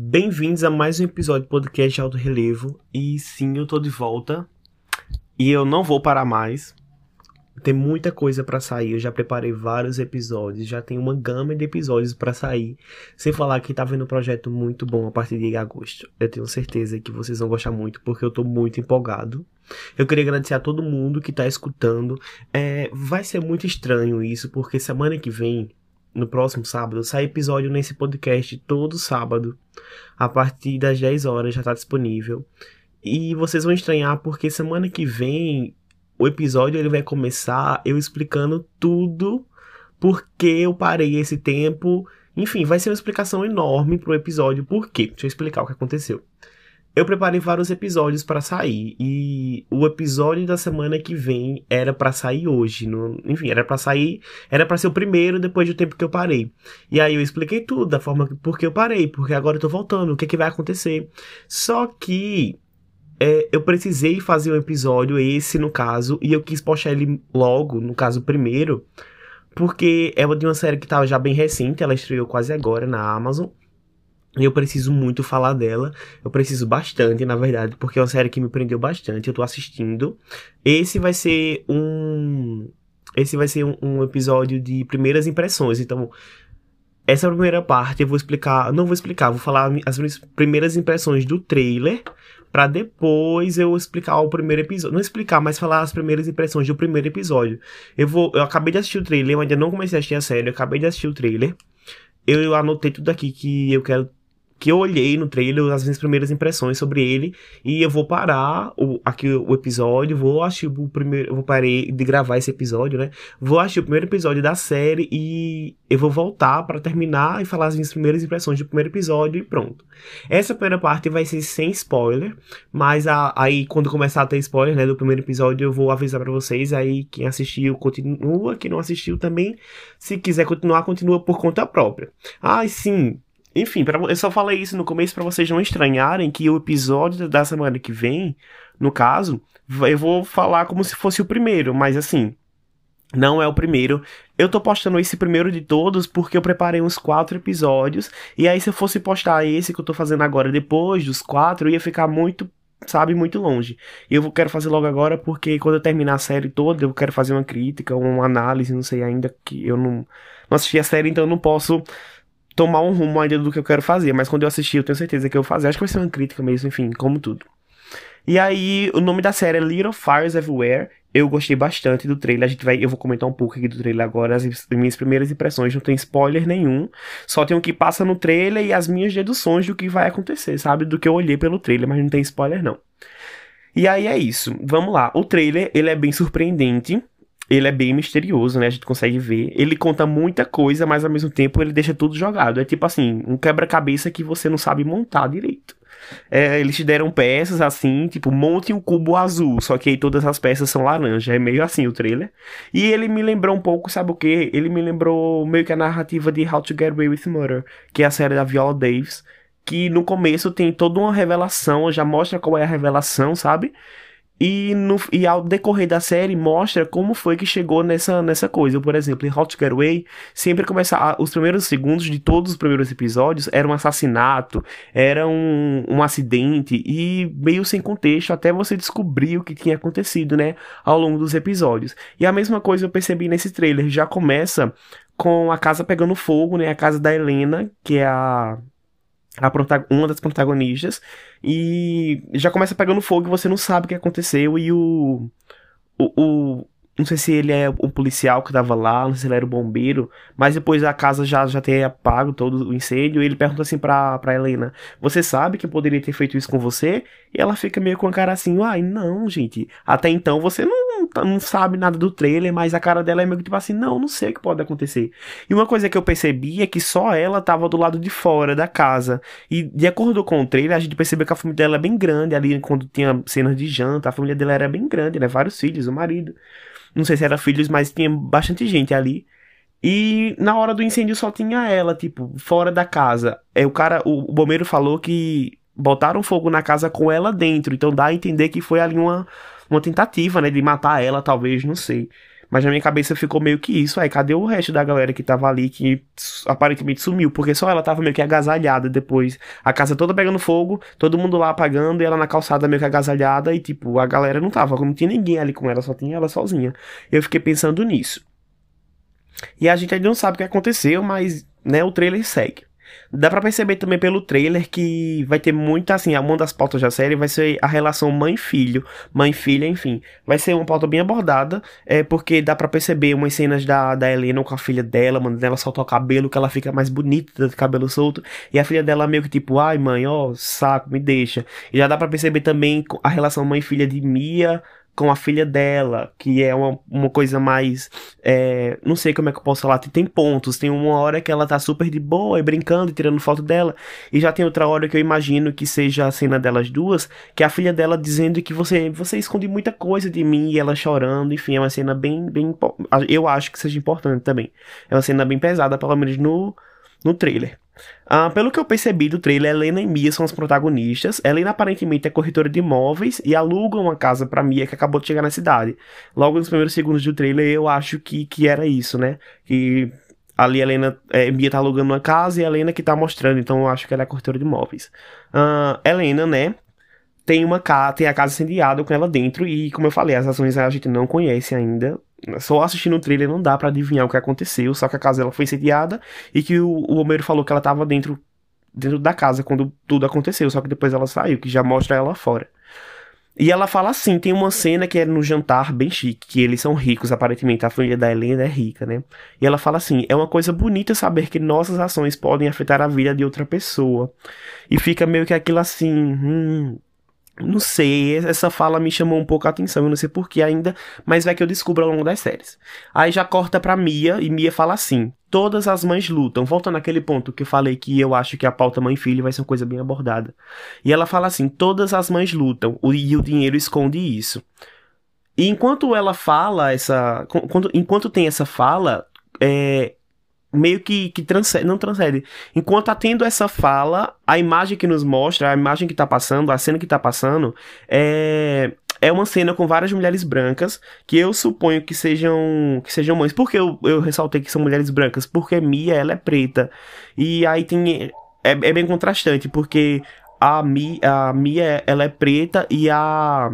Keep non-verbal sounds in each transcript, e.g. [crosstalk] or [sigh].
Bem-vindos a mais um episódio do podcast de Alto Relevo. E sim, eu tô de volta. E eu não vou parar mais. Tem muita coisa para sair. Eu já preparei vários episódios. Já tem uma gama de episódios para sair. Sem falar que tá vendo um projeto muito bom a partir de agosto. Eu tenho certeza que vocês vão gostar muito, porque eu tô muito empolgado. Eu queria agradecer a todo mundo que tá escutando. É, vai ser muito estranho isso, porque semana que vem no próximo sábado, sai episódio nesse podcast todo sábado, a partir das 10 horas já está disponível. E vocês vão estranhar porque semana que vem o episódio ele vai começar eu explicando tudo porque eu parei esse tempo. Enfim, vai ser uma explicação enorme pro episódio. Por quê? Deixa eu explicar o que aconteceu eu preparei vários episódios para sair e o episódio da semana que vem era para sair hoje, no, enfim, era para sair, era para ser o primeiro depois do tempo que eu parei. E aí eu expliquei tudo da forma que porque eu parei, porque agora eu tô voltando, o que é que vai acontecer. Só que é, eu precisei fazer um episódio esse no caso e eu quis postar ele logo, no caso primeiro, porque é de uma série que tava já bem recente, ela estreou quase agora na Amazon. E eu preciso muito falar dela. Eu preciso bastante, na verdade, porque é uma série que me prendeu bastante. Eu tô assistindo. Esse vai ser um. Esse vai ser um, um episódio de primeiras impressões. Então, essa primeira parte eu vou explicar. Não vou explicar, vou falar as minhas primeiras impressões do trailer. Pra depois eu explicar o primeiro episódio. Não explicar, mas falar as primeiras impressões do primeiro episódio. Eu vou. Eu acabei de assistir o trailer, eu ainda não comecei a assistir a série, eu acabei de assistir o trailer. Eu anotei tudo aqui que eu quero que eu olhei no trailer, as minhas primeiras impressões sobre ele, e eu vou parar o, aqui o episódio, vou assistir o primeiro, eu vou parar de gravar esse episódio, né? Vou assistir o primeiro episódio da série e eu vou voltar para terminar e falar as minhas primeiras impressões do primeiro episódio e pronto. Essa primeira parte vai ser sem spoiler, mas a, aí quando começar a ter spoiler, né, do primeiro episódio, eu vou avisar para vocês, aí quem assistiu continua, quem não assistiu também, se quiser continuar, continua por conta própria. Ah, sim, enfim, pra, eu só falei isso no começo para vocês não estranharem que o episódio da semana que vem, no caso, eu vou falar como se fosse o primeiro, mas assim, não é o primeiro. Eu tô postando esse primeiro de todos porque eu preparei uns quatro episódios. E aí, se eu fosse postar esse que eu tô fazendo agora depois dos quatro, ia ficar muito, sabe, muito longe. E eu quero fazer logo agora porque quando eu terminar a série toda, eu quero fazer uma crítica, uma análise, não sei ainda, que eu não, não assisti a série, então eu não posso tomar um rumo ainda do que eu quero fazer, mas quando eu assistir eu tenho certeza que eu vou fazer. Acho que vai ser uma crítica mesmo, enfim, como tudo. E aí, o nome da série é Little Fires Everywhere. Eu gostei bastante do trailer. A gente vai, eu vou comentar um pouco aqui do trailer agora, as minhas primeiras impressões. Não tem spoiler nenhum. Só tem o que passa no trailer e as minhas deduções do que vai acontecer, sabe? Do que eu olhei pelo trailer, mas não tem spoiler não. E aí é isso. Vamos lá. O trailer, ele é bem surpreendente ele é bem misterioso, né? A gente consegue ver. Ele conta muita coisa, mas ao mesmo tempo ele deixa tudo jogado. É tipo assim, um quebra-cabeça que você não sabe montar direito. É, eles te deram peças assim, tipo, monte um cubo azul, só que aí todas as peças são laranja. É meio assim o trailer. E ele me lembrou um pouco, sabe o que? Ele me lembrou meio que a narrativa de How to Get Away with Murder, que é a série da Viola Davis. Que no começo tem toda uma revelação, já mostra qual é a revelação, sabe? E, no, e ao decorrer da série mostra como foi que chegou nessa, nessa coisa. Por exemplo, em Hot Getaway, sempre começa. Os primeiros segundos de todos os primeiros episódios era um assassinato, era um, um acidente, e meio sem contexto, até você descobrir o que tinha acontecido, né? Ao longo dos episódios. E a mesma coisa eu percebi nesse trailer. Já começa com a casa pegando fogo, né? A casa da Helena, que é a a uma das protagonistas e já começa pegando fogo e você não sabe o que aconteceu e o, o, o não sei se ele é o policial que tava lá, não sei se ele era o bombeiro, mas depois a casa já, já tem apago todo o incêndio, e ele pergunta assim pra, pra Helena, você sabe que poderia ter feito isso com você? E ela fica meio com a cara assim, ai, não, gente, até então você não Tá, não sabe nada do trailer, mas a cara dela é meio que tipo assim, não, não sei o que pode acontecer. E uma coisa que eu percebi é que só ela tava do lado de fora da casa. E de acordo com o trailer, a gente percebeu que a família dela é bem grande ali, quando tinha cenas de janta, a família dela era bem grande, né? Vários filhos, o marido. Não sei se era filhos, mas tinha bastante gente ali. E na hora do incêndio só tinha ela, tipo, fora da casa. É, o cara, o, o bombeiro falou que botaram fogo na casa com ela dentro. Então dá a entender que foi ali uma uma tentativa, né, de matar ela, talvez, não sei. Mas na minha cabeça ficou meio que isso. Aí, cadê o resto da galera que tava ali que aparentemente sumiu? Porque só ela tava meio que agasalhada depois. A casa toda pegando fogo, todo mundo lá apagando e ela na calçada meio que agasalhada. E, tipo, a galera não tava. Não tinha ninguém ali com ela, só tinha ela sozinha. Eu fiquei pensando nisso. E a gente ainda não sabe o que aconteceu, mas, né, o trailer segue. Dá pra perceber também pelo trailer que vai ter muito, assim, uma das pautas da série vai ser a relação mãe-filho, mãe-filha, enfim. Vai ser uma pauta bem abordada, é, porque dá pra perceber umas cenas da, da Helena com a filha dela, mandando ela soltar o cabelo, que ela fica mais bonita de cabelo solto, e a filha dela meio que tipo, ai mãe, ó, saco, me deixa. E já dá pra perceber também a relação mãe-filha de Mia com a filha dela, que é uma, uma coisa mais. É, não sei como é que eu posso falar. Tem pontos. Tem uma hora que ela tá super de boa e brincando e tirando foto dela. E já tem outra hora que eu imagino que seja a cena delas duas, que é a filha dela dizendo que você, você esconde muita coisa de mim e ela chorando. Enfim, é uma cena bem, bem. Eu acho que seja importante também. É uma cena bem pesada, pelo menos no, no trailer. Ah, pelo que eu percebi do trailer, Helena e Mia são os protagonistas. Helena aparentemente é corretora de imóveis e aluga uma casa para Mia que acabou de chegar na cidade. Logo nos primeiros segundos do trailer, eu acho que, que era isso, né? Que ali Helena, é, Mia tá alugando uma casa e Helena que tá mostrando, então eu acho que ela é corretora de imóveis. Ah, Helena, né? Tem uma casa, tem a casa incendiada com ela dentro e, como eu falei, as ações a gente não conhece ainda. Só assistindo o trailer não dá para adivinhar o que aconteceu, só que a casa dela foi incendiada e que o, o Homero falou que ela tava dentro dentro da casa quando tudo aconteceu, só que depois ela saiu, que já mostra ela fora. E ela fala assim, tem uma cena que é no jantar bem chique, que eles são ricos, aparentemente a família da Helena é rica, né? E ela fala assim, é uma coisa bonita saber que nossas ações podem afetar a vida de outra pessoa. E fica meio que aquilo assim, hum, não sei, essa fala me chamou um pouco a atenção, eu não sei porquê ainda, mas vai que eu descubro ao longo das séries. Aí já corta pra Mia, e Mia fala assim: todas as mães lutam. Volta naquele ponto que eu falei que eu acho que a pauta mãe-filho vai ser uma coisa bem abordada. E ela fala assim: todas as mães lutam, e o dinheiro esconde isso. E enquanto ela fala essa. enquanto tem essa fala, é, meio que, que transcende, não transcende. Enquanto tá tendo essa fala, a imagem que nos mostra, a imagem que tá passando, a cena que tá passando, é, é uma cena com várias mulheres brancas, que eu suponho que sejam, que sejam mães. Por que eu, eu ressaltei que são mulheres brancas? Porque Mia, ela é preta. E aí tem... É, é bem contrastante, porque a Mia, a Mia, ela é preta e a...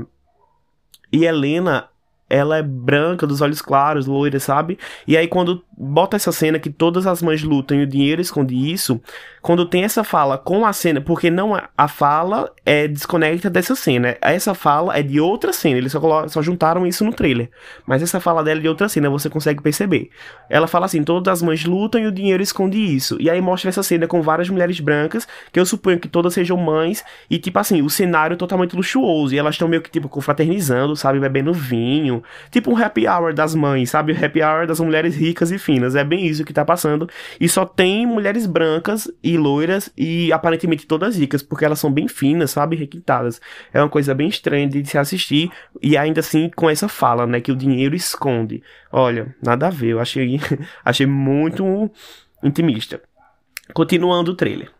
E Helena, ela é branca, dos olhos claros, loira, sabe? E aí quando bota essa cena que todas as mães lutam e o dinheiro esconde isso, quando tem essa fala com a cena, porque não é, a fala é desconecta dessa cena. Essa fala é de outra cena, eles só, só juntaram isso no trailer. Mas essa fala dela é de outra cena, você consegue perceber. Ela fala assim: todas as mães lutam e o dinheiro esconde isso. E aí mostra essa cena com várias mulheres brancas, que eu suponho que todas sejam mães, e tipo assim, o cenário totalmente luxuoso. E elas estão meio que tipo confraternizando, sabe? Bebendo vinho. Tipo um happy hour das mães, sabe? O happy hour das mulheres ricas e finas. É bem isso que tá passando. E só tem mulheres brancas e loiras e aparentemente todas ricas, porque elas são bem finas, sabe? Requintadas. É uma coisa bem estranha de se assistir e ainda assim com essa fala, né? Que o dinheiro esconde. Olha, nada a ver. Eu achei, [laughs] achei muito intimista. Continuando o trailer.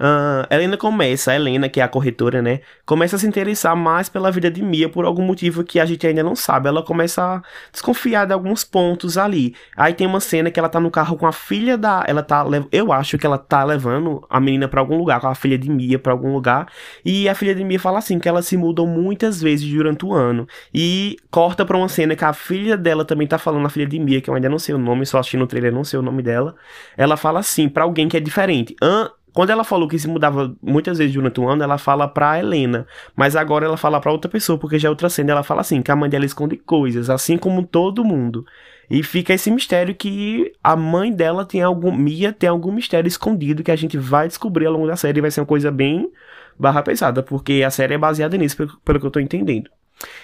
Uh, Helena começa, a Helena, que é a corretora, né? Começa a se interessar mais pela vida de Mia por algum motivo que a gente ainda não sabe. Ela começa a desconfiar de alguns pontos ali. Aí tem uma cena que ela tá no carro com a filha da. Ela tá. Eu acho que ela tá levando a menina para algum lugar, com a filha de Mia para algum lugar. E a filha de Mia fala assim: que elas se mudam muitas vezes durante o ano. E corta pra uma cena que a filha dela também tá falando, a filha de Mia, que eu ainda não sei o nome, só assisti no trailer, não sei o nome dela. Ela fala assim para alguém que é diferente. An quando ela falou que se mudava muitas vezes durante o ano, ela fala pra Helena. Mas agora ela fala pra outra pessoa, porque já é outra cena. Ela fala assim: que a mãe dela esconde coisas, assim como todo mundo. E fica esse mistério que a mãe dela tem algum. Mia tem algum mistério escondido que a gente vai descobrir ao longo da série. Vai ser uma coisa bem barra pesada, porque a série é baseada nisso, pelo, pelo que eu tô entendendo.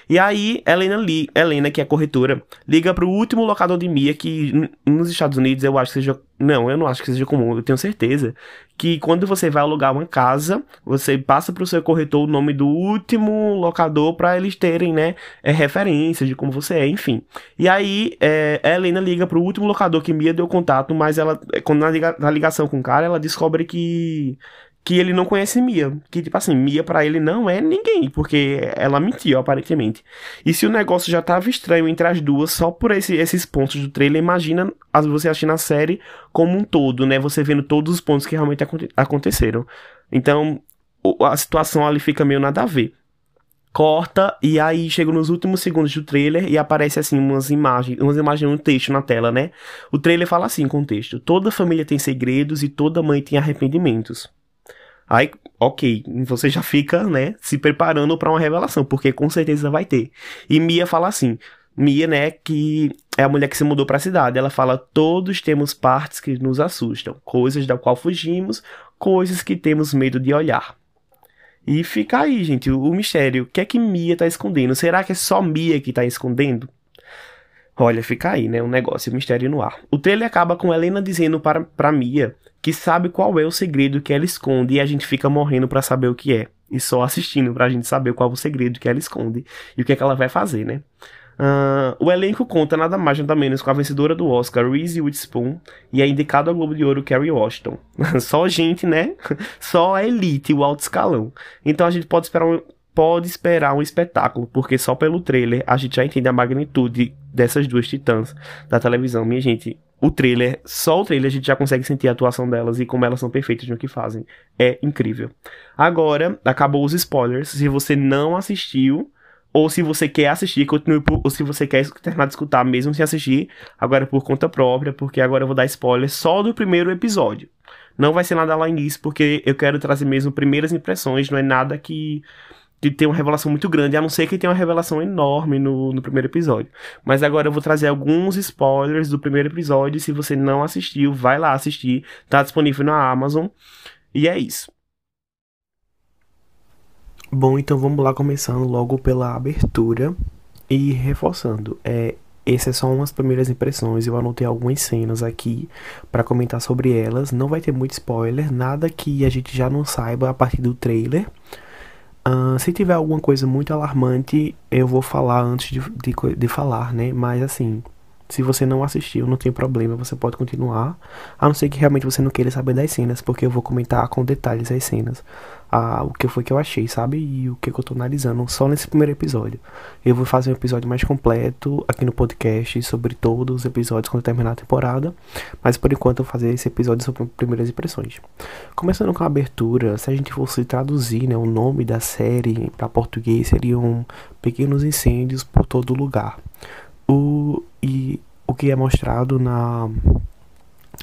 E aí, Helena, li, Helena, que é corretora, liga pro último locador de Mia, que nos Estados Unidos eu acho que seja. Não, eu não acho que seja comum, eu tenho certeza. Que quando você vai alugar uma casa, você passa pro seu corretor o nome do último locador para eles terem, né, é, referência de como você é, enfim. E aí, é, Helena liga pro último locador que Mia deu contato, mas ela, quando na ligação com o cara, ela descobre que que ele não conhece Mia. Que, tipo assim, Mia para ele não é ninguém, porque ela mentiu, aparentemente. E se o negócio já tava estranho entre as duas, só por esse, esses pontos do trailer, imagina você assistindo a série como um todo, né? Você vendo todos os pontos que realmente aconte aconteceram. Então, a situação ali fica meio nada a ver. Corta e aí chega nos últimos segundos do trailer e aparece assim umas imagens, umas imagens, um texto na tela, né? O trailer fala assim com o texto: Toda família tem segredos e toda mãe tem arrependimentos. Aí, ok, você já fica, né, se preparando para uma revelação, porque com certeza vai ter. E Mia fala assim: Mia, né, que é a mulher que se mudou para a cidade. Ela fala: todos temos partes que nos assustam, coisas da qual fugimos, coisas que temos medo de olhar. E fica aí, gente, o, mistério. O que é que Mia tá escondendo? Será que é só Mia que tá escondendo? Olha, fica aí, né? Um negócio, um mistério no ar. O trailer acaba com Helena dizendo para, para Mia que sabe qual é o segredo que ela esconde e a gente fica morrendo para saber o que é. E só assistindo pra gente saber qual é o segredo que ela esconde e o que é que ela vai fazer, né? Uh, o elenco conta nada mais nada menos com a vencedora do Oscar, Reese Witherspoon, e a indicada ao Globo de Ouro, Kerry Washington. [laughs] Só gente, né? [laughs] Só a elite, o alto escalão. Então a gente pode esperar um, pode esperar um espetáculo, porque só pelo trailer a gente já entende a magnitude dessas duas titãs da televisão. Minha gente, o trailer, só o trailer a gente já consegue sentir a atuação delas e como elas são perfeitas no que fazem. É incrível. Agora, acabou os spoilers. Se você não assistiu, ou se você quer assistir, continue por, ou se você quer terminar de escutar mesmo sem assistir, agora por conta própria, porque agora eu vou dar spoiler só do primeiro episódio. Não vai ser nada lá início, porque eu quero trazer mesmo primeiras impressões, não é nada que de ter uma revelação muito grande, a não ser que tenha uma revelação enorme no, no primeiro episódio. Mas agora eu vou trazer alguns spoilers do primeiro episódio. Se você não assistiu, vai lá assistir. Tá disponível na Amazon. E é isso. Bom, então vamos lá começando logo pela abertura e reforçando. É, essas são umas primeiras impressões. Eu anotei algumas cenas aqui para comentar sobre elas. Não vai ter muito spoiler, nada que a gente já não saiba a partir do trailer. Uh, se tiver alguma coisa muito alarmante, eu vou falar antes de, de, de, falar, né? Mas assim, se você não assistiu, não tem problema, você pode continuar. A não ser que realmente você não queira saber das cenas, porque eu vou comentar com detalhes as cenas a, o que foi que eu achei, sabe? E o que, que eu tô analisando só nesse primeiro episódio. Eu vou fazer um episódio mais completo aqui no podcast sobre todos os episódios quando terminar a temporada. Mas por enquanto eu vou fazer esse episódio sobre primeiras impressões. Começando com a abertura, se a gente fosse traduzir né, o nome da série para português, seriam Pequenos Incêndios por todo lugar. O, e o que é mostrado na.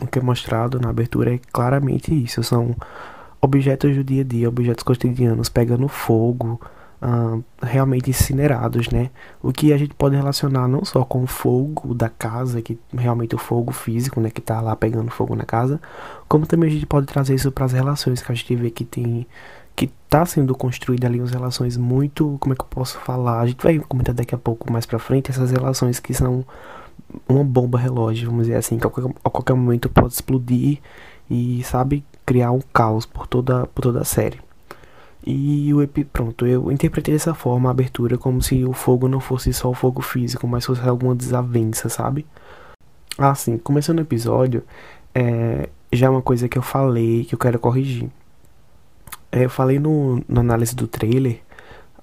O que é mostrado na abertura é claramente isso. São objetos do dia a dia, objetos cotidianos pegando fogo, uh, realmente incinerados, né? O que a gente pode relacionar não só com o fogo da casa, que realmente o fogo físico, né, que tá lá pegando fogo na casa, como também a gente pode trazer isso para as relações que a gente vê que tem que tá sendo construída ali umas relações muito, como é que eu posso falar? A gente vai comentar daqui a pouco mais para frente essas relações que são uma bomba relógio, vamos dizer assim, que a qualquer, a qualquer momento pode explodir e sabe criar um caos por toda, por toda a série. E o pronto, eu interpretei dessa forma a abertura como se o fogo não fosse só o fogo físico, mas fosse alguma desavença, sabe? Assim, começando o episódio, é, já é uma coisa que eu falei que eu quero corrigir. É, eu falei no, na análise do trailer,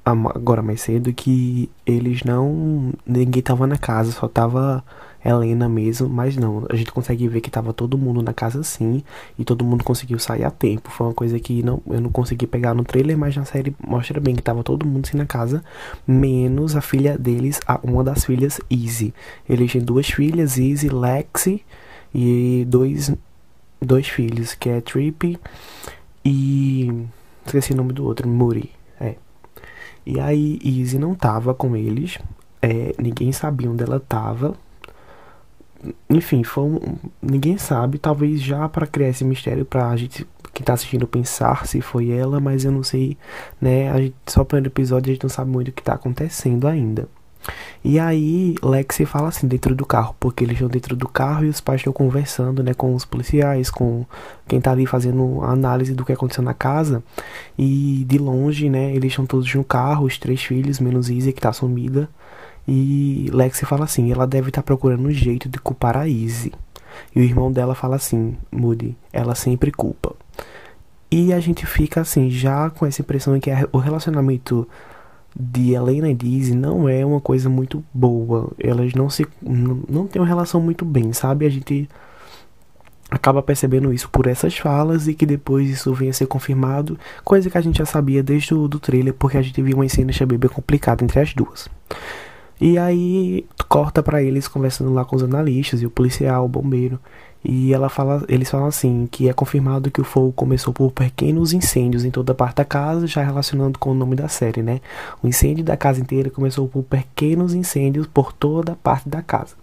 agora mais cedo, que eles não. ninguém tava na casa, só tava Helena mesmo, mas não, a gente consegue ver que tava todo mundo na casa sim, e todo mundo conseguiu sair a tempo. Foi uma coisa que não, eu não consegui pegar no trailer, mas na série mostra bem que tava todo mundo sim na casa, menos a filha deles, a, uma das filhas, Easy. Eles têm duas filhas, Easy, Lexi, e dois, dois filhos, que é Trippy e. esqueci o nome do outro, Muri. É. E aí, Easy não tava com eles, é, ninguém sabia onde ela tava enfim, foi um, ninguém sabe, talvez já para criar esse mistério pra gente que tá assistindo pensar se foi ela, mas eu não sei, né? A gente, só pelo episódio a gente não sabe muito o que tá acontecendo ainda. E aí Lexi fala assim dentro do carro, porque eles estão dentro do carro e os pais estão conversando, né, com os policiais, com quem tá ali fazendo análise do que aconteceu na casa. E de longe, né, eles estão todos no carro, os três filhos, menos Izzy que tá sumida. E Lexi fala assim: ela deve estar tá procurando um jeito de culpar a Izzy. E o irmão dela fala assim: Moody, ela sempre culpa. E a gente fica assim, já com essa impressão que o relacionamento de Helena e Dizzy não é uma coisa muito boa. Elas não se não, têm uma relação muito bem, sabe? A gente acaba percebendo isso por essas falas e que depois isso venha a ser confirmado, coisa que a gente já sabia desde o do trailer, porque a gente viu uma cena bem complicada entre as duas. E aí corta para eles conversando lá com os analistas e o policial, o bombeiro. E ela fala, eles falam assim que é confirmado que o fogo começou por pequenos incêndios em toda parte da casa, já relacionando com o nome da série, né? O incêndio da casa inteira começou por pequenos incêndios por toda parte da casa.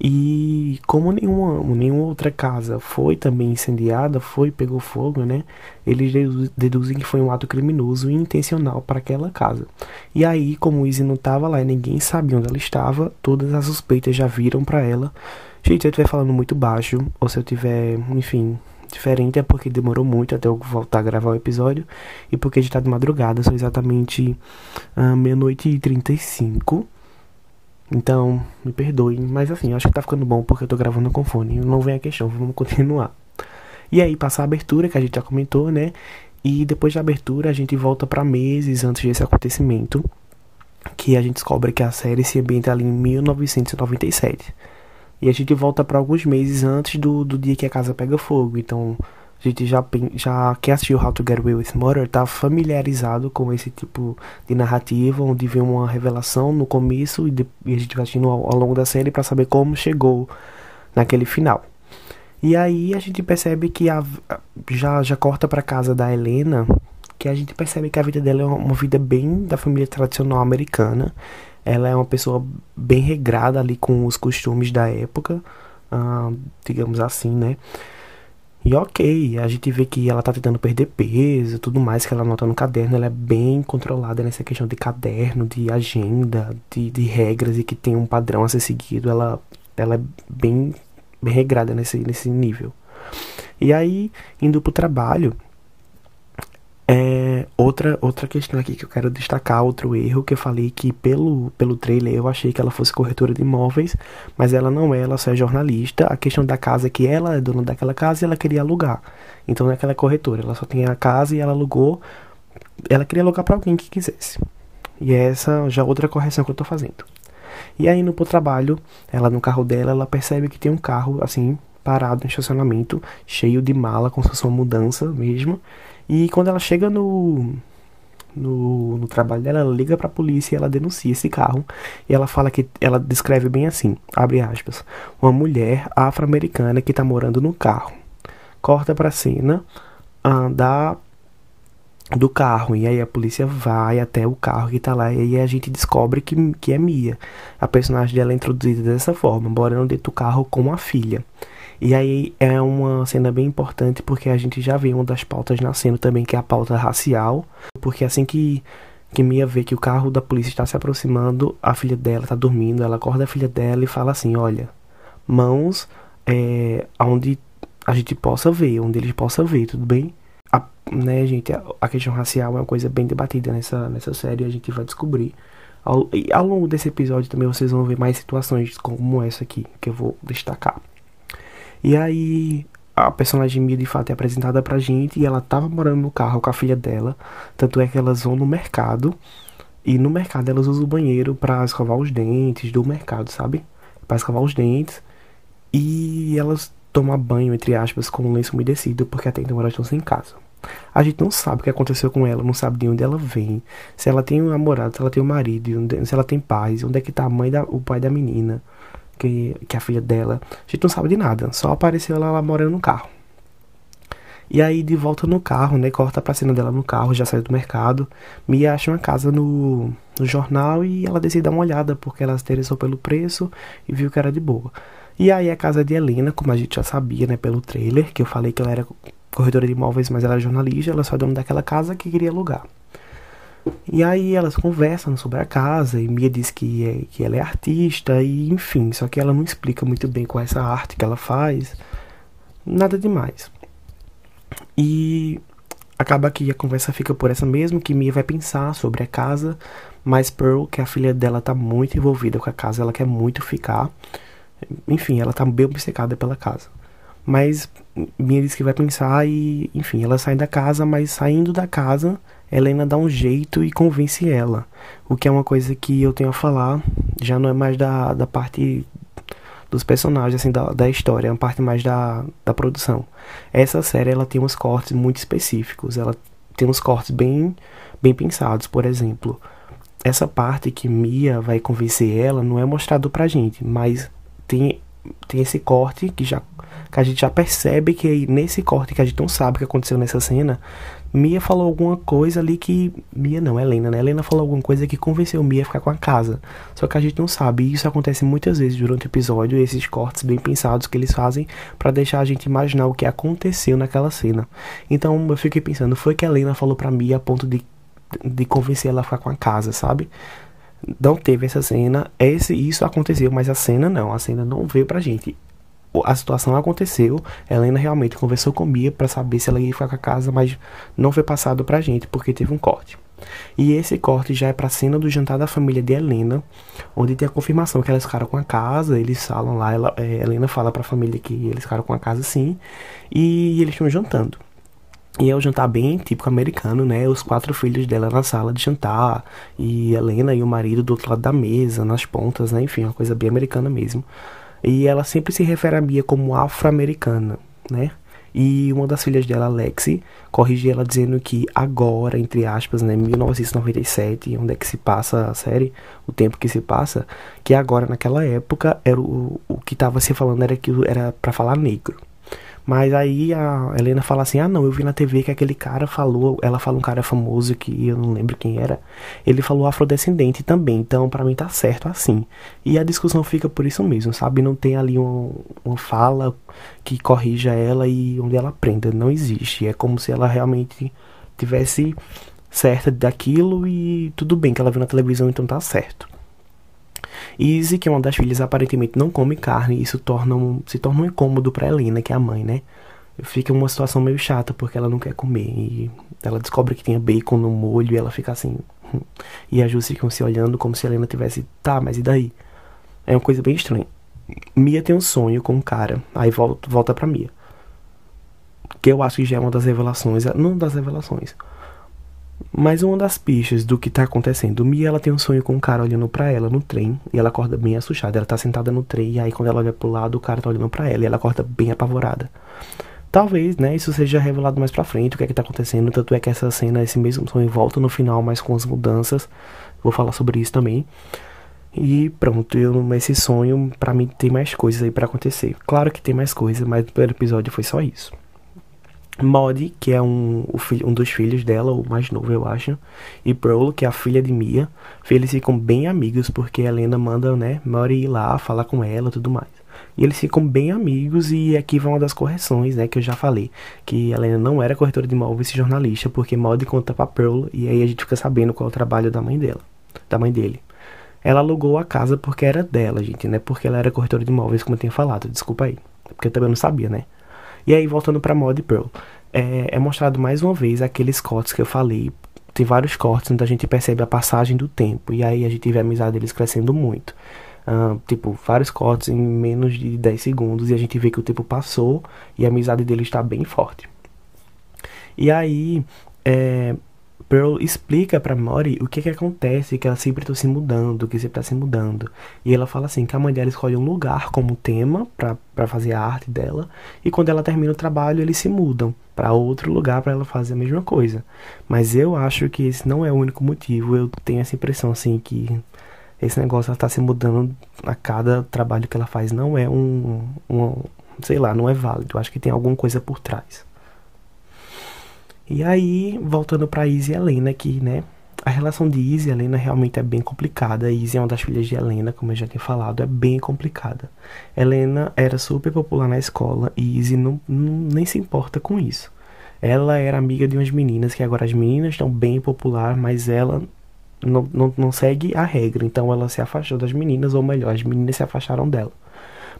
E como nenhuma, nenhuma outra casa foi também incendiada, foi, pegou fogo, né? Eles deduzem que foi um ato criminoso e intencional para aquela casa. E aí, como Izzy não estava lá e ninguém sabia onde ela estava, todas as suspeitas já viram para ela. Gente, se eu estiver falando muito baixo, ou se eu tiver, enfim, diferente, é porque demorou muito até eu voltar a gravar o episódio. E porque já tá de madrugada, são exatamente uh, meia-noite e 35. Então, me perdoem, mas assim, acho que tá ficando bom porque eu tô gravando com fone. Não vem a questão, vamos continuar. E aí, passa a abertura, que a gente já comentou, né? E depois da abertura, a gente volta para meses antes desse acontecimento, que a gente descobre que a série se ambienta ali em 1997. E a gente volta para alguns meses antes do, do dia que a casa pega fogo. Então, a gente já, já assistiu How to Get Away with Murder tá familiarizado com esse tipo de narrativa, onde vem uma revelação no começo e, de, e a gente vai assistindo ao, ao longo da série para saber como chegou naquele final. E aí a gente percebe que a, já, já corta para casa da Helena, que a gente percebe que a vida dela é uma vida bem da família tradicional americana. Ela é uma pessoa bem regrada ali com os costumes da época, digamos assim, né? E ok, a gente vê que ela tá tentando perder peso tudo mais que ela anota no caderno. Ela é bem controlada nessa questão de caderno, de agenda, de, de regras e que tem um padrão a ser seguido. Ela, ela é bem, bem regrada nesse, nesse nível. E aí, indo pro trabalho, é, outra, outra questão aqui que eu quero destacar, outro erro que eu falei que pelo, pelo trailer eu achei que ela fosse corretora de imóveis, mas ela não é, ela só é jornalista. A questão da casa é que ela é dona daquela casa e ela queria alugar. Então não é que ela é corretora, ela só tem a casa e ela alugou. Ela queria alugar para alguém que quisesse. E é essa já outra correção que eu tô fazendo. E aí no pro trabalho, ela no carro dela, ela percebe que tem um carro assim parado no estacionamento, cheio de mala, com sua mudança mesmo. E quando ela chega no, no, no, trabalho dela, ela liga pra polícia e ela denuncia esse carro. E ela fala que ela descreve bem assim, abre aspas, uma mulher afro-americana que tá morando no carro. Corta pra cena uh, da do carro. E aí a polícia vai até o carro que tá lá. E aí a gente descobre que, que é Mia. A personagem dela é introduzida dessa forma, morando dentro do carro com a filha. E aí é uma cena bem importante porque a gente já vê uma das pautas nascendo também, que é a pauta racial. Porque assim que, que Mia vê que o carro da polícia está se aproximando, a filha dela está dormindo, ela acorda a filha dela e fala assim, olha, mãos é, onde a gente possa ver, onde eles possam ver, tudo bem? A, né, gente, a, a questão racial é uma coisa bem debatida nessa, nessa série, a gente vai descobrir. Ao, e ao longo desse episódio também vocês vão ver mais situações como essa aqui, que eu vou destacar. E aí a personagem Mia de fato é apresentada pra gente e ela tava morando no carro com a filha dela. Tanto é que elas vão no mercado e no mercado elas usam o banheiro para escovar os dentes do mercado, sabe? Para escovar os dentes. E elas tomam banho, entre aspas, com um lenço umedecido, porque até então elas estão sem casa. A gente não sabe o que aconteceu com ela, não sabe de onde ela vem, se ela tem um namorado, se ela tem um marido, se ela tem pais, onde é que tá a mãe da, o pai da menina que, que é a filha dela. A gente não sabe de nada, só apareceu ela lá morando no carro. E aí, de volta no carro, né? Corta pra cena dela no carro, já saiu do mercado. Mia acha uma casa no, no jornal e ela decide dar uma olhada, porque ela se interessou pelo preço e viu que era de boa. E aí, a casa de Helena, como a gente já sabia, né, pelo trailer, que eu falei que ela era corretora de imóveis, mas ela era jornalista, ela só é dona daquela casa que queria alugar. E aí elas conversam sobre a casa e Mia diz que, é, que ela é artista e enfim, só que ela não explica muito bem qual é essa arte que ela faz. Nada demais. E acaba que a conversa fica por essa mesmo, que Mia vai pensar sobre a casa, mas Pearl, que é a filha dela, tá muito envolvida com a casa, ela quer muito ficar. Enfim, ela tá bem obcecada pela casa. Mas Mia diz que vai pensar e, enfim, ela sai da casa, mas saindo da casa, Helena dá um jeito e convence ela. O que é uma coisa que eu tenho a falar, já não é mais da, da parte dos personagens, assim, da, da história, é uma parte mais da, da produção. Essa série, ela tem uns cortes muito específicos, ela tem uns cortes bem, bem pensados, por exemplo. Essa parte que Mia vai convencer ela não é mostrado pra gente, mas tem, tem esse corte que já que a gente já percebe que nesse corte que a gente não sabe o que aconteceu nessa cena, Mia falou alguma coisa ali que. Mia não, Helena, né? Helena falou alguma coisa que convenceu Mia a ficar com a casa. Só que a gente não sabe. E isso acontece muitas vezes durante o episódio, esses cortes bem pensados que eles fazem para deixar a gente imaginar o que aconteceu naquela cena. Então eu fiquei pensando, foi que a Helena falou pra Mia a ponto de, de convencer ela a ficar com a casa, sabe? Não teve essa cena. Esse, isso aconteceu, mas a cena não. A cena não veio pra gente a situação aconteceu, Helena realmente conversou com Mia para saber se ela ia ficar com a casa, mas não foi passado pra gente porque teve um corte. E esse corte já é pra cena do jantar da família de Helena, onde tem a confirmação que elas ficaram com a casa, eles falam lá, ela, é, Helena fala pra família que eles ficaram com a casa sim, e eles estão jantando. E é um jantar bem típico americano, né? Os quatro filhos dela na sala de jantar, e Helena e o marido do outro lado da mesa, nas pontas, né? Enfim, uma coisa bem americana mesmo. E ela sempre se refere a Mia como afro-americana, né? E uma das filhas dela, Lexi, corrige ela dizendo que agora, entre aspas, né, 1997, onde é que se passa a série, o tempo que se passa, que agora naquela época era o, o que estava se falando era que era para falar negro. Mas aí a Helena fala assim: ah, não, eu vi na TV que aquele cara falou. Ela fala um cara famoso que eu não lembro quem era. Ele falou afrodescendente também, então para mim tá certo assim. E a discussão fica por isso mesmo, sabe? Não tem ali um, uma fala que corrija ela e onde ela aprenda. Não existe. É como se ela realmente tivesse certa daquilo e tudo bem que ela viu na televisão, então tá certo. Izzy, que é uma das filhas, aparentemente não come carne, e isso torna um, se torna um incômodo para Helena, que é a mãe, né? Fica uma situação meio chata, porque ela não quer comer. E ela descobre que tinha bacon no molho e ela fica assim. Hum. E a Ju ficam se olhando como se Helena tivesse, tá, mas e daí? É uma coisa bem estranha. Mia tem um sonho com um cara, aí volta, volta pra Mia. Que eu acho que já é uma das revelações, não das revelações, mas uma das pistas do que tá acontecendo, Mia ela tem um sonho com um cara olhando para ela no trem e ela acorda bem assustada. Ela tá sentada no trem e aí quando ela olha pro lado, o cara tá olhando para ela e ela acorda bem apavorada. Talvez, né, isso seja revelado mais pra frente, o que é que tá acontecendo. Tanto é que essa cena, esse mesmo sonho volta no final, mas com as mudanças. Vou falar sobre isso também. E pronto, eu, esse sonho, para mim, tem mais coisas aí para acontecer. Claro que tem mais coisas, mas o episódio foi só isso. Maud, que é um, um dos filhos dela, o mais novo, eu acho, e Pearl, que é a filha de Mia. Eles ficam bem amigos porque a Helena manda, né, Maud ir lá falar com ela e tudo mais. E eles ficam bem amigos e aqui vai uma das correções, né, que eu já falei, que a Helena não era corretora de imóveis e jornalista, porque Maud conta pra Pearl e aí a gente fica sabendo qual é o trabalho da mãe dela, da mãe dele. Ela alugou a casa porque era dela, gente, né, porque ela era corretora de imóveis, como eu tinha falado, desculpa aí, porque eu também não sabia, né. E aí, voltando pra Mod Pearl, é, é, mostrado mais uma vez aqueles cortes que eu falei. Tem vários cortes onde a gente percebe a passagem do tempo. E aí a gente vê a amizade deles crescendo muito. Uh, tipo, vários cortes em menos de 10 segundos. E a gente vê que o tempo passou e a amizade deles está bem forte. E aí, é, Pearl explica pra Mori o que que acontece, que ela sempre tá se mudando, que sempre tá se mudando. E ela fala assim, que a mãe dela escolhe um lugar como tema para fazer a arte dela, e quando ela termina o trabalho, eles se mudam para outro lugar para ela fazer a mesma coisa. Mas eu acho que esse não é o único motivo, eu tenho essa impressão assim que esse negócio ela tá se mudando a cada trabalho que ela faz, não é um, um sei lá, não é válido. Eu acho que tem alguma coisa por trás. E aí, voltando para Izzy e Helena, que, né, a relação de Izzy e Helena realmente é bem complicada. Izzy é uma das filhas de Helena, como eu já tinha falado, é bem complicada. Helena era super popular na escola e Izzy não, não, nem se importa com isso. Ela era amiga de umas meninas, que agora as meninas estão bem popular, mas ela não, não, não segue a regra. Então ela se afastou das meninas, ou melhor, as meninas se afastaram dela.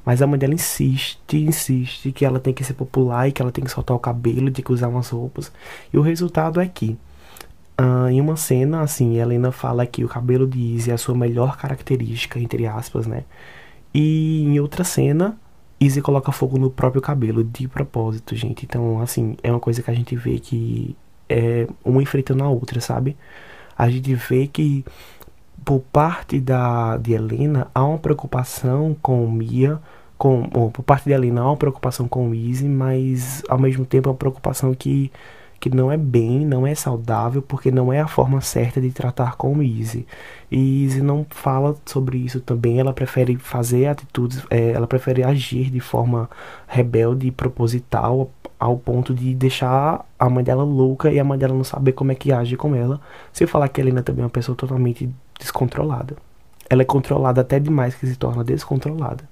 Mas a mãe dela insiste, insiste que ela tem que ser popular e que ela tem que soltar o cabelo, tem que usar umas roupas. E o resultado é que, uh, em uma cena, assim, Helena fala que o cabelo de Izzy é a sua melhor característica, entre aspas, né? E em outra cena, Izzy coloca fogo no próprio cabelo de propósito, gente. Então, assim, é uma coisa que a gente vê que é uma enfrentando a outra, sabe? A gente vê que por parte da de Helena há uma preocupação com Mia, com bom, por parte de Helena há uma preocupação com Izzy, mas ao mesmo tempo é uma preocupação que que não é bem, não é saudável, porque não é a forma certa de tratar com Izzy. E Izzy não fala sobre isso também, ela prefere fazer atitudes, é, ela prefere agir de forma rebelde e proposital, ao ponto de deixar a mãe dela louca e a mãe dela não saber como é que age com ela. Se falar que a Helena também é uma pessoa totalmente descontrolada. Ela é controlada até demais que se torna descontrolada.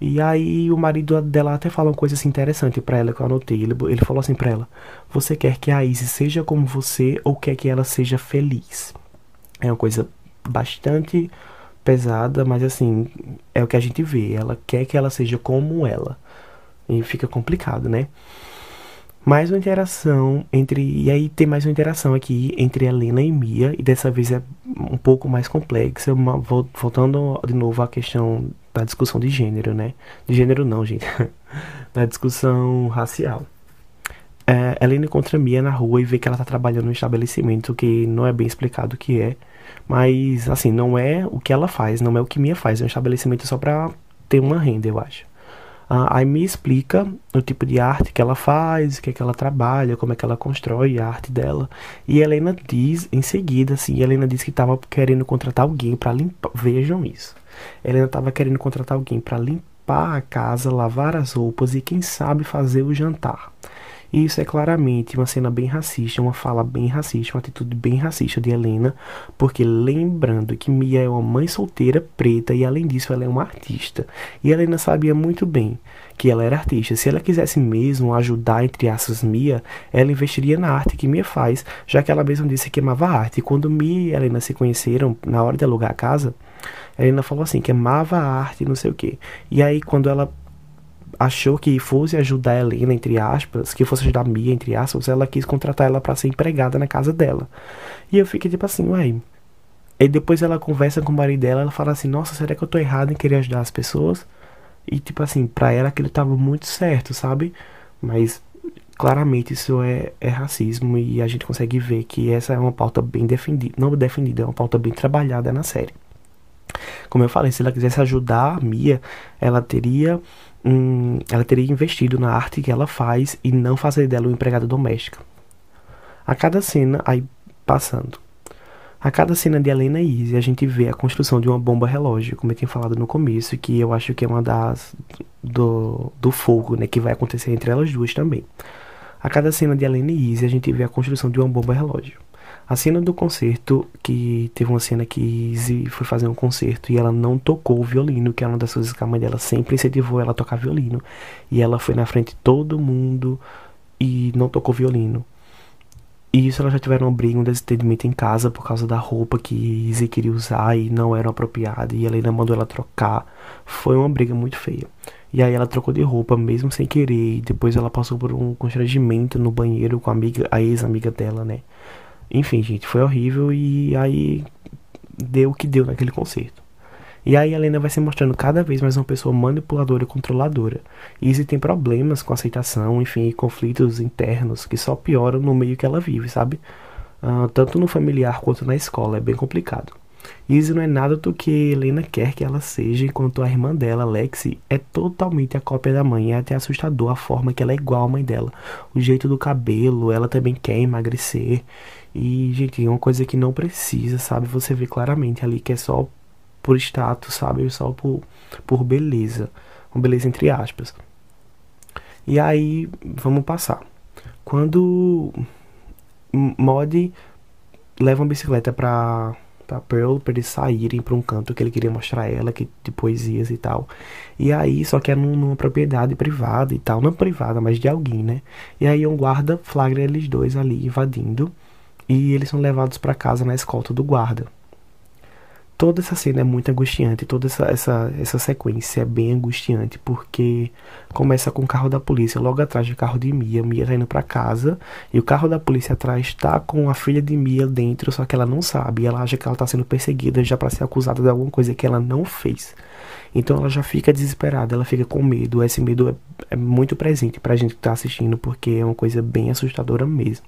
E aí o marido dela até fala uma coisa assim interessante para ela que eu anotei. Ele, ele falou assim para ela: Você quer que a Izzy seja como você ou quer que ela seja feliz? É uma coisa bastante pesada, mas assim, é o que a gente vê. Ela quer que ela seja como ela. E fica complicado, né? Mais uma interação entre. E aí tem mais uma interação aqui entre Helena e Mia. E dessa vez é um pouco mais complexa. Voltando de novo à questão da discussão de gênero, né? De gênero não, gente. [laughs] da discussão racial. É, Helena encontra Mia na rua e vê que ela tá trabalhando no estabelecimento, que não é bem explicado o que é. Mas, assim, não é o que ela faz, não é o que Mia faz. É um estabelecimento só pra ter uma renda, eu acho. Aí me explica o tipo de arte que ela faz, o que, é que ela trabalha, como é que ela constrói a arte dela. E Helena diz em seguida, assim, Helena diz que estava querendo contratar alguém para limpar. Vejam isso. Helena estava querendo contratar alguém para limpar a casa, lavar as roupas e quem sabe fazer o jantar. E isso é claramente uma cena bem racista, uma fala bem racista, uma atitude bem racista de Helena, porque lembrando que Mia é uma mãe solteira preta e além disso ela é uma artista. E Helena sabia muito bem que ela era artista. Se ela quisesse mesmo ajudar, entre aspas, Mia, ela investiria na arte que Mia faz, já que ela mesma disse que amava a arte. E quando Mia e Helena se conheceram, na hora de alugar a casa, Helena falou assim, que amava a arte, não sei o que. E aí, quando ela achou que fosse ajudar a Helena, entre aspas, que fosse ajudar a Mia, entre aspas, ela quis contratar ela para ser empregada na casa dela. E eu fiquei tipo assim, uai. E depois ela conversa com o marido dela, ela fala assim, nossa, será que eu tô errado em querer ajudar as pessoas? E tipo assim, pra ela aquilo tava muito certo, sabe? Mas claramente isso é, é racismo e a gente consegue ver que essa é uma pauta bem defendida, não defendida, é uma pauta bem trabalhada na série. Como eu falei, se ela quisesse ajudar a Mia, ela teria hum, ela teria investido na arte que ela faz e não fazer dela uma empregada doméstica. A cada cena, aí passando. A cada cena de Helena e Izzy, a gente vê a construção de uma bomba relógio, como eu tinha falado no começo, que eu acho que é uma das do, do fogo, né, que vai acontecer entre elas duas também. A cada cena de Helena e Izzy, a gente vê a construção de uma bomba relógio. A cena do concerto, que teve uma cena que Izzy foi fazer um concerto e ela não tocou o violino, que é uma das coisas que a mãe dela sempre incentivou ela a tocar violino. E ela foi na frente de todo mundo e não tocou violino. E isso elas já tiveram um briga, um desentendimento em casa por causa da roupa que Izzy queria usar e não era apropriada. E ela ainda mandou ela trocar. Foi uma briga muito feia. E aí ela trocou de roupa mesmo sem querer. E depois ela passou por um constrangimento no banheiro com a amiga, a ex-amiga dela, né? Enfim, gente, foi horrível e aí deu o que deu naquele concerto. E aí a Helena vai se mostrando cada vez mais uma pessoa manipuladora e controladora. E Izzy tem problemas com aceitação, enfim, conflitos internos que só pioram no meio que ela vive, sabe? Uh, tanto no familiar quanto na escola, é bem complicado. Izzy não é nada do que Helena quer que ela seja, enquanto a irmã dela, Lexi, é totalmente a cópia da mãe. É até assustador a forma que ela é igual à mãe dela. O jeito do cabelo, ela também quer emagrecer. E, gente, é uma coisa que não precisa, sabe? Você vê claramente ali que é só por status, sabe? Só por, por beleza. Uma beleza entre aspas. E aí, vamos passar. Quando Mod leva uma bicicleta pra, pra Pearl pra eles saírem pra um canto que ele queria mostrar ela, que de poesias e tal. E aí, só que é numa propriedade privada e tal. Não privada, mas de alguém, né? E aí um guarda flagra eles dois ali invadindo e eles são levados para casa na escolta do guarda. toda essa cena é muito angustiante, toda essa, essa, essa sequência é bem angustiante, porque começa com o carro da polícia, logo atrás do carro de Mia, Mia tá indo pra casa, e o carro da polícia atrás tá com a filha de Mia dentro, só que ela não sabe, ela acha que ela tá sendo perseguida já para ser acusada de alguma coisa que ela não fez. Então ela já fica desesperada, ela fica com medo, esse medo é, é muito presente pra gente que tá assistindo, porque é uma coisa bem assustadora mesmo.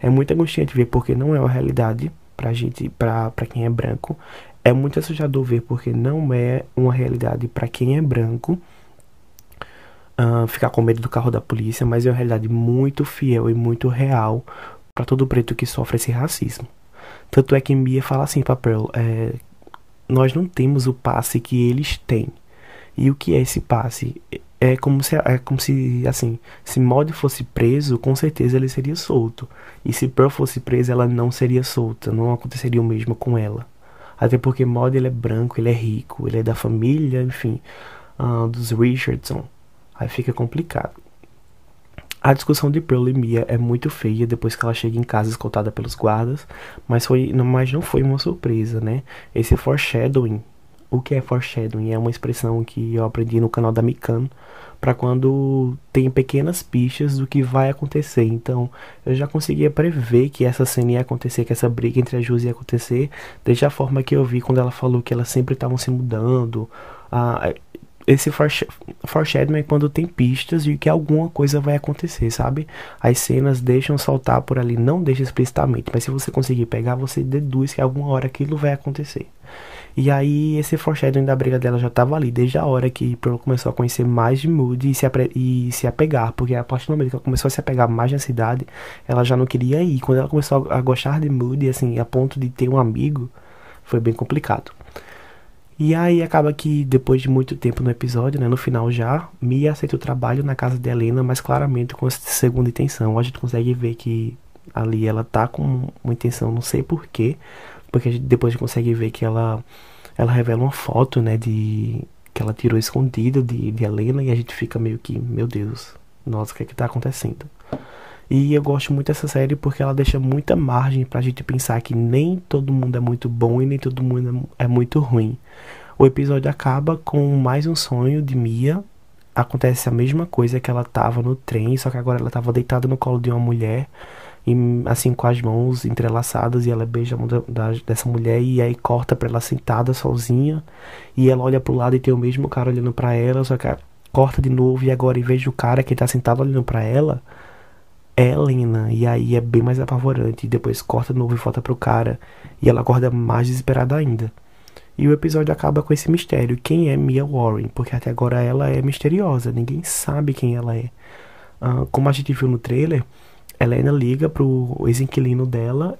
É muito angustiante ver porque não é uma realidade pra gente, pra, pra quem é branco. É muito assustador ver porque não é uma realidade para quem é branco uh, ficar com medo do carro da polícia, mas é uma realidade muito fiel e muito real para todo preto que sofre esse racismo. Tanto é que Mia fala assim pra Pearl: é, Nós não temos o passe que eles têm. E o que é esse passe? É como se, é como se assim, se Mod fosse preso, com certeza ele seria solto. E se Pearl fosse presa, ela não seria solta. Não aconteceria o mesmo com ela. Até porque Mod ele é branco, ele é rico, ele é da família, enfim, uh, dos Richardson. Aí fica complicado. A discussão de Pearl e Mia é muito feia depois que ela chega em casa escoltada pelos guardas, mas, foi, mas não foi uma surpresa, né? Esse foreshadowing. O que é foreshadowing? É uma expressão que eu aprendi no canal da Mikan para quando tem pequenas pistas do que vai acontecer. Então, eu já conseguia prever que essa cena ia acontecer, que essa briga entre as duas ia acontecer, desde a forma que eu vi quando ela falou que elas sempre estavam se mudando. Ah, esse foreshadowing é quando tem pistas de que alguma coisa vai acontecer, sabe? As cenas deixam saltar por ali, não deixa explicitamente, mas se você conseguir pegar, você deduz que alguma hora aquilo vai acontecer. E aí esse foreshadowing da briga dela já tava ali, desde a hora que Pearl começou a conhecer mais de Moody e se, e se apegar, porque a partir do momento que ela começou a se apegar mais na cidade, ela já não queria ir. Quando ela começou a gostar de Moody, assim, a ponto de ter um amigo, foi bem complicado. E aí acaba que depois de muito tempo no episódio, né, no final já, Mia aceita o trabalho na casa de Helena, mas claramente com segunda intenção. A gente consegue ver que ali ela tá com uma intenção, não sei porquê, porque a gente, depois a gente consegue ver que ela ela revela uma foto, né, de que ela tirou escondida de, de Helena e a gente fica meio que, meu Deus, nossa, o que é que tá acontecendo? E eu gosto muito dessa série porque ela deixa muita margem pra gente pensar que nem todo mundo é muito bom e nem todo mundo é muito ruim. O episódio acaba com mais um sonho de Mia. Acontece a mesma coisa que ela tava no trem, só que agora ela tava deitada no colo de uma mulher e, assim com as mãos entrelaçadas e ela beija a mão da, dessa mulher e aí corta pra ela sentada sozinha e ela olha pro lado e tem o mesmo cara olhando para ela, só que corta de novo e agora em vez do cara que tá sentado olhando para ela é Helena e aí é bem mais apavorante e depois corta de novo e volta pro cara e ela acorda mais desesperada ainda. E o episódio acaba com esse mistério, quem é Mia Warren, porque até agora ela é misteriosa, ninguém sabe quem ela é. Uh, como a gente viu no trailer, Helena liga pro ex-inquilino dela,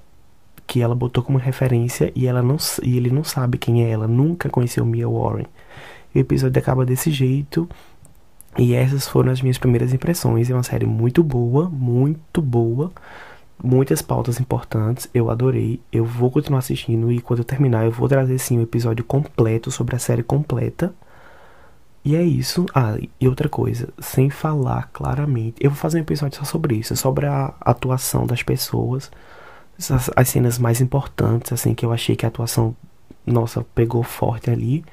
que ela botou como referência, e, ela não, e ele não sabe quem é ela, nunca conheceu Mia Warren. O episódio acaba desse jeito, e essas foram as minhas primeiras impressões. É uma série muito boa, muito boa, muitas pautas importantes, eu adorei. Eu vou continuar assistindo, e quando eu terminar, eu vou trazer sim o um episódio completo sobre a série completa. E é isso. Ah, e outra coisa, sem falar claramente. Eu vou fazer um episódio só sobre isso, sobre a atuação das pessoas. As, as cenas mais importantes, assim, que eu achei que a atuação, nossa, pegou forte ali.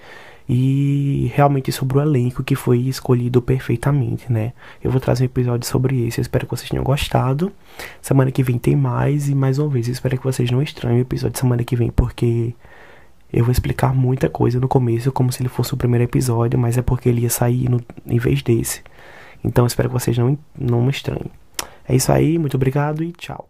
E realmente sobre o elenco que foi escolhido perfeitamente, né? Eu vou trazer um episódio sobre isso. Eu espero que vocês tenham gostado. Semana que vem tem mais. E mais uma vez, eu espero que vocês não estranhem o episódio semana que vem, porque eu vou explicar muita coisa no começo, como se ele fosse o primeiro episódio, mas é porque ele ia sair no, em vez desse. Então espero que vocês não, não me estranhem. É isso aí, muito obrigado e tchau.